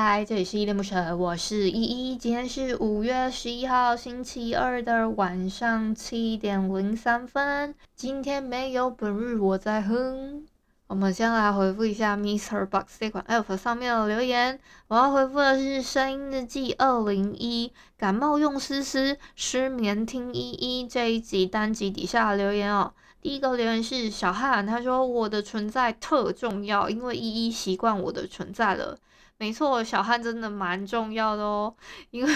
嗨，这里是伊恋不舍，我是依依。今天是五月十一号星期二的晚上七点零三分。今天没有本日我在哼。我们先来回复一下 MixerBox 这款 App 上面的留言。我要回复的是声音日记二零一，感冒用丝丝，失眠听依依这一集单集底下的留言哦。第一个留言是小汉，他说我的存在特重要，因为依依习惯我的存在了。没错，小汉真的蛮重要的哦，因为，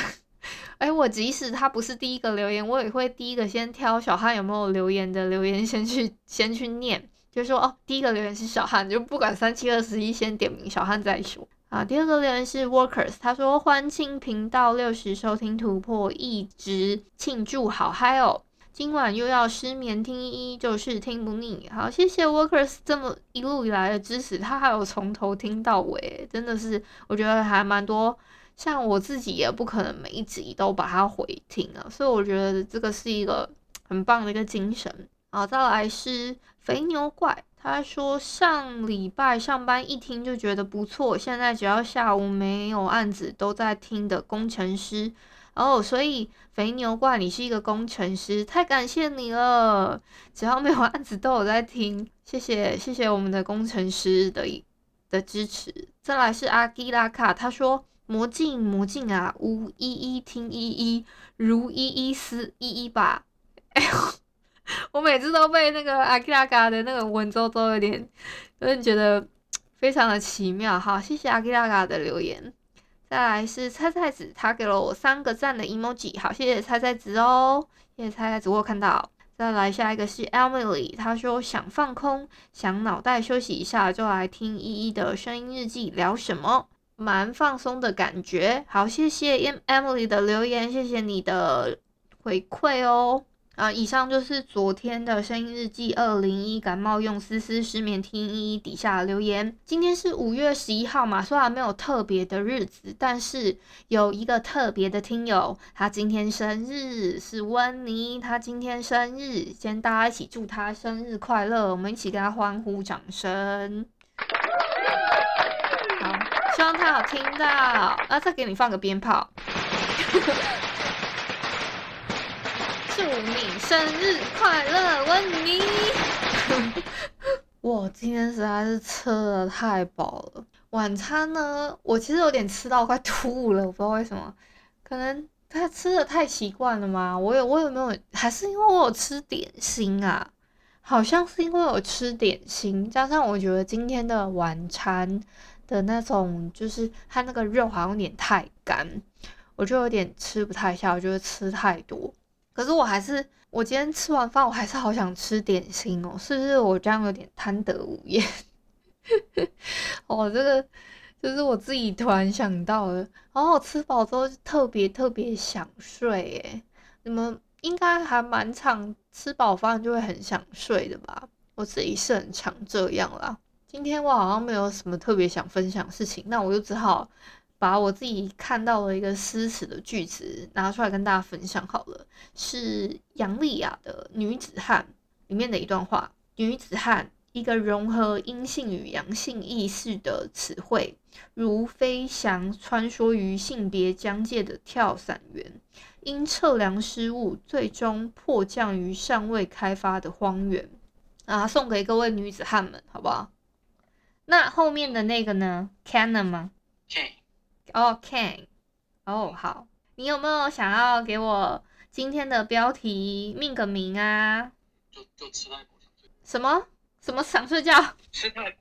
哎，我即使他不是第一个留言，我也会第一个先挑小汉有没有留言的留言先去先去念，就说哦，第一个留言是小汉，就不管三七二十一，先点名小汉再说啊。第二个留言是 Workers，他说欢庆频道六十收听突破，一直庆祝好嗨哦。今晚又要失眠听依依，就是听不腻。好，谢谢 Workers 这么一路以来的支持，他还有从头听到尾，真的是我觉得还蛮多。像我自己也不可能每一集都把它回听啊，所以我觉得这个是一个很棒的一个精神。好，再来是肥牛怪，他说上礼拜上班一听就觉得不错，现在只要下午没有案子都在听的工程师。哦，所以肥牛怪，你是一个工程师，太感谢你了！只要没有案子都有在听，谢谢谢谢我们的工程师的的支持。再来是阿基拉卡，他说魔镜魔镜啊，无依依听依依，如依依思依依吧。哎呦，我每次都被那个阿基拉卡的那个文绉绉有点，有点觉得非常的奇妙。好，谢谢阿基拉卡的留言。再来是菜菜子，他给了我三个赞的 emoji，好，谢谢菜菜子哦，谢谢菜菜子，我有看到。再来下一个是 Emily，他说想放空，想脑袋休息一下，就来听依依的声音日记，聊什么？蛮放松的感觉。好，谢谢 Emily 的留言，谢谢你的回馈哦。啊，以上就是昨天的声音日记二零一感冒用丝丝失眠听依依底下留言。今天是五月十一号嘛，虽然没有特别的日子，但是有一个特别的听友，他今天生日是温妮，他今天生日，先大家一起祝他生日快乐，我们一起给他欢呼掌声。好，希望他有听到，啊，再给你放个鞭炮。祝你生日快乐，温妮！我今天实在是吃的太饱了。晚餐呢，我其实有点吃到快吐了，我不知道为什么，可能他吃的太习惯了吗？我有我有没有？还是因为我有吃点心啊？好像是因为我吃点心，加上我觉得今天的晚餐的那种，就是它那个肉好像有点太干，我就有点吃不太下，我觉得吃太多。可是我还是，我今天吃完饭，我还是好想吃点心哦，是不是我这样有点贪得无厌？哦，这个就是我自己突然想到的。然后我吃饱之后就特别特别想睡，诶，你们应该还蛮常吃饱饭就会很想睡的吧？我自己是很常这样啦。今天我好像没有什么特别想分享事情，那我就只好。把我自己看到的一个诗词的句子拿出来跟大家分享好了，是杨丽雅的《女子汉》里面的一段话：“女子汉，一个融合阴性与阳性意识的词汇，如飞翔穿梭于性别疆界的跳伞员，因测量失误，最终迫降于尚未开发的荒原。”啊，送给各位女子汉们，好不好？那后面的那个呢？Canon 吗？哦，Can，哦，好，你有没有想要给我今天的标题命个名啊？就就吃太饱想睡。什么？什么想睡觉？吃太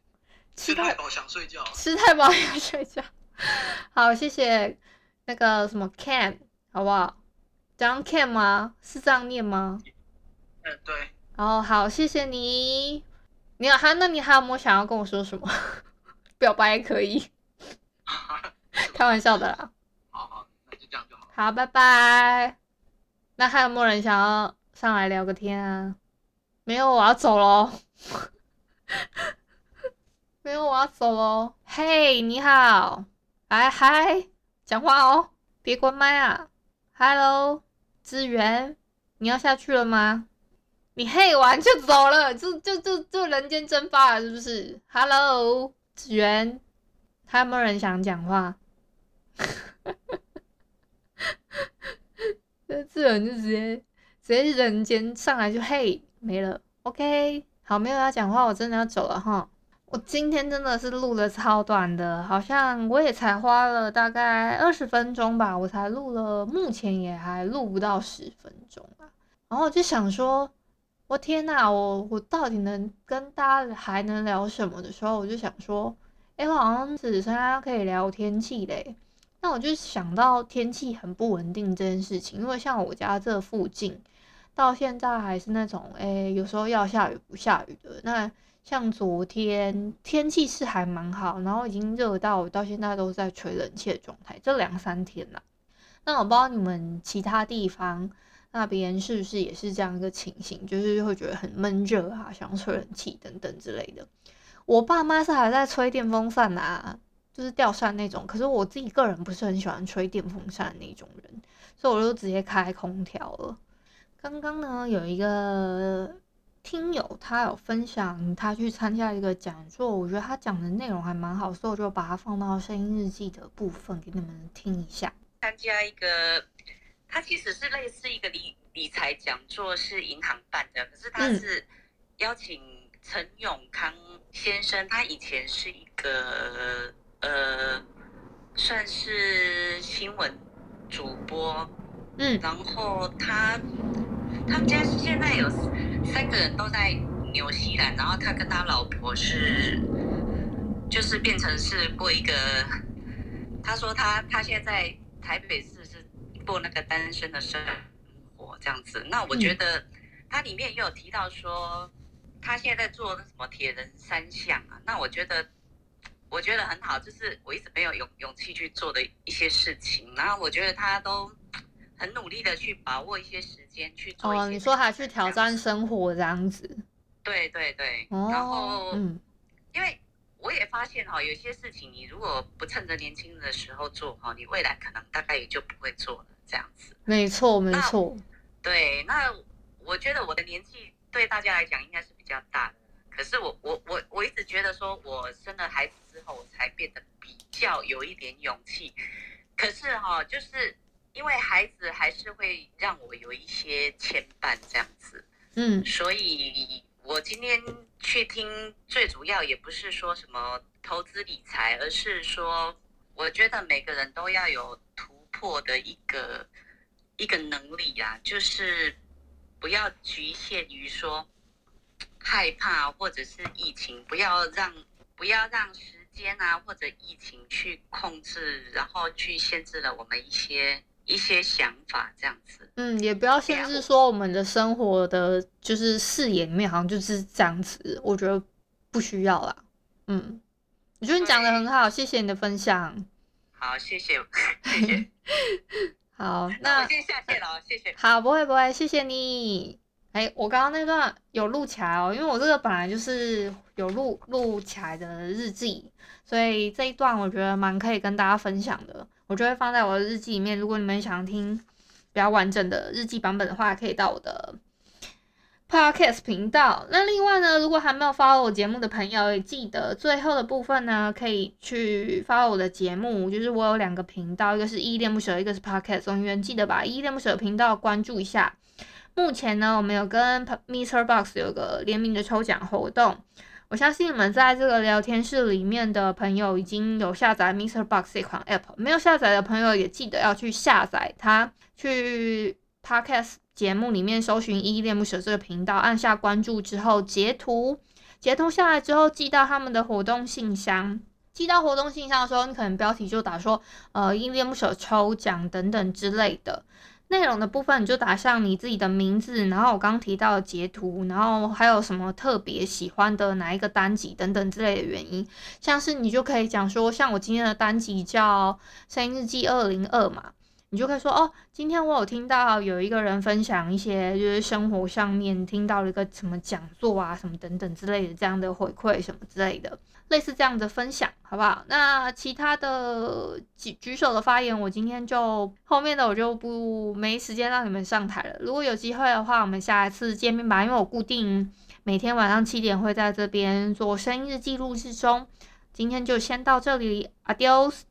吃太饱想睡觉。吃太饱想睡觉。好，谢谢那个什么 Can，好不好？这样 Can 吗？是这样念吗？嗯，对。哦，好，谢谢你。你有还那你还有没有想要跟我说什么？表白也可以。开玩笑的啦。好好，那就这样就好。好，拜拜。那还有没有人想要上来聊个天啊？没有，我要走喽。没有，我要走喽。嘿，你好，哎嗨，讲话哦，别关麦啊。Hello，资源，你要下去了吗？你嘿完就走了，就就就就人间蒸发了，是不是？Hello，资源，还有没有人想讲话？这人就直接直接人间上来就嘿没了。OK，好，没有要讲话，我真的要走了哈。我今天真的是录的超短的，好像我也才花了大概二十分钟吧，我才录了，目前也还录不到十分钟啊。然后我就想说，我天呐，我我到底能跟大家还能聊什么的时候，我就想说，哎，我好像只剩下可以聊天气嘞。那我就想到天气很不稳定这件事情，因为像我家这附近到现在还是那种，哎，有时候要下雨不下雨的那。像昨天天气是还蛮好，然后已经热到我到现在都在吹冷气的状态，这两三天了。那我不知道你们其他地方那边是不是也是这样一个情形，就是会觉得很闷热啊，想吹冷气等等之类的。我爸妈是还在吹电风扇啊，就是吊扇那种，可是我自己个人不是很喜欢吹电风扇那种人，所以我就直接开空调了。刚刚呢有一个。听友他有分享，他去参加一个讲座，我觉得他讲的内容还蛮好，所以我就把它放到声音日记的部分给你们听一下。参加一个，他其实是类似一个理理财讲座，是银行办的，可是他是邀请陈永康先生，他以前是一个呃，算是新闻主播，嗯，然后他。他们家现在有三个人都在纽西兰，然后他跟他老婆是，就是变成是过一个，他说他他现在在台北市是过那个单身的生活这样子。那我觉得他里面也有提到说，他现在在做什么铁人三项啊？那我觉得我觉得很好，就是我一直没有勇勇气去做的一些事情，然后我觉得他都。很努力的去把握一些时间去做。哦，你说还去挑战生活这样子？对对对。哦。然后，嗯，因为我也发现哈，有些事情你如果不趁着年轻的时候做哈，你未来可能大概也就不会做了这样子。没错，没错。对，那我觉得我的年纪对大家来讲应该是比较大的，可是我我我我一直觉得说我生了孩子之后我才变得比较有一点勇气，可是哈，就是。因为孩子还是会让我有一些牵绊，这样子，嗯，所以我今天去听，最主要也不是说什么投资理财，而是说，我觉得每个人都要有突破的一个一个能力啊，就是不要局限于说害怕或者是疫情，不要让不要让时间啊或者疫情去控制，然后去限制了我们一些。一些想法这样子，嗯，也不要限制说我们的生活的就是视野里面好像就是这样子，我觉得不需要啦。嗯，我觉得你讲的很好，谢谢你的分享。好，谢谢，谢谢。好，那，那我先下线了，谢谢。好，不会不会，谢谢你。哎、我刚刚那段有录起来哦，因为我这个本来就是有录录起来的日记，所以这一段我觉得蛮可以跟大家分享的。我就会放在我的日记里面。如果你们想听比较完整的日记版本的话，可以到我的 Podcast 频道。那另外呢，如果还没有 follow 我节目的朋友，也记得最后的部分呢，可以去 follow 我的节目。就是我有两个频道，一个是依依恋不舍，一个是 Podcast。永远记得把依依恋不舍频道关注一下。目前呢，我们有跟 Mr. Box 有个联名的抽奖活动。我相信你们在这个聊天室里面的朋友已经有下载 Mr. Box 这款 App，没有下载的朋友也记得要去下载它，去 Podcast 节目里面搜寻“依恋不舍”这个频道，按下关注之后截图，截图下来之后寄到他们的活动信箱。寄到活动信箱的时候，你可能标题就打说“呃依依恋不舍抽奖”等等之类的。内容的部分你就打上你自己的名字，然后我刚提到的截图，然后还有什么特别喜欢的哪一个单集等等之类的原因，像是你就可以讲说，像我今天的单集叫《声音日记二零二》嘛。你就可以说哦，今天我有听到有一个人分享一些就是生活上面听到了一个什么讲座啊，什么等等之类的这样的回馈什么之类的，类似这样的分享，好不好？那其他的举举手的发言，我今天就后面的我就不没时间让你们上台了。如果有机会的话，我们下一次见面吧，因为我固定每天晚上七点会在这边做声音日记录制中。今天就先到这里，Adios。